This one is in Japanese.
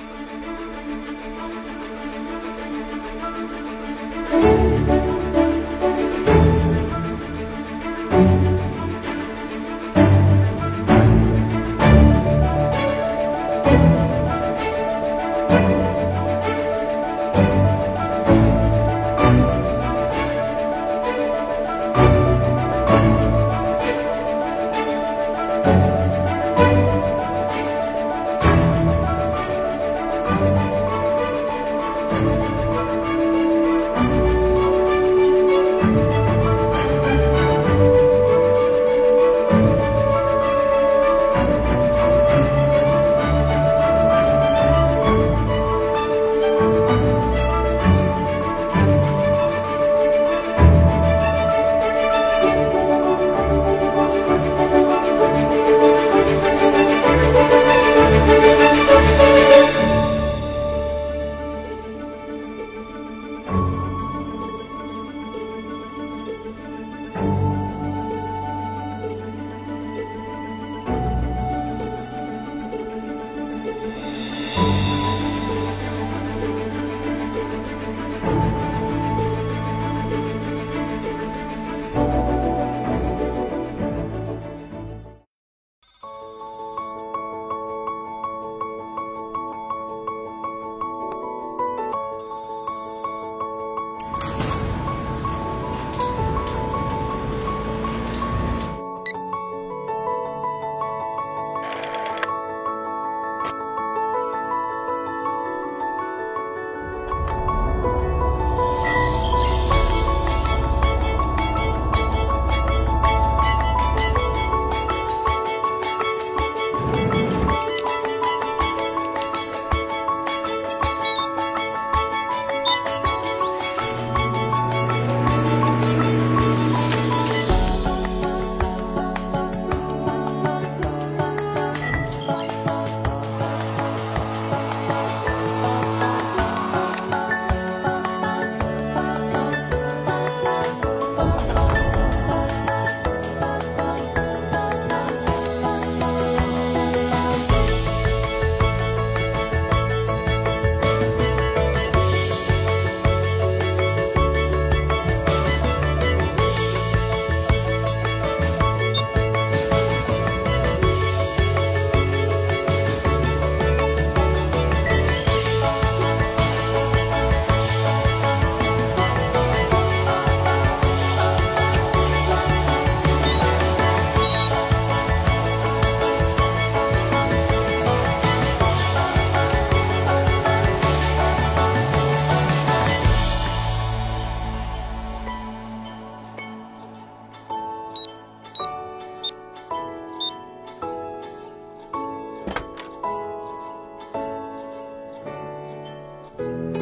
う Bye.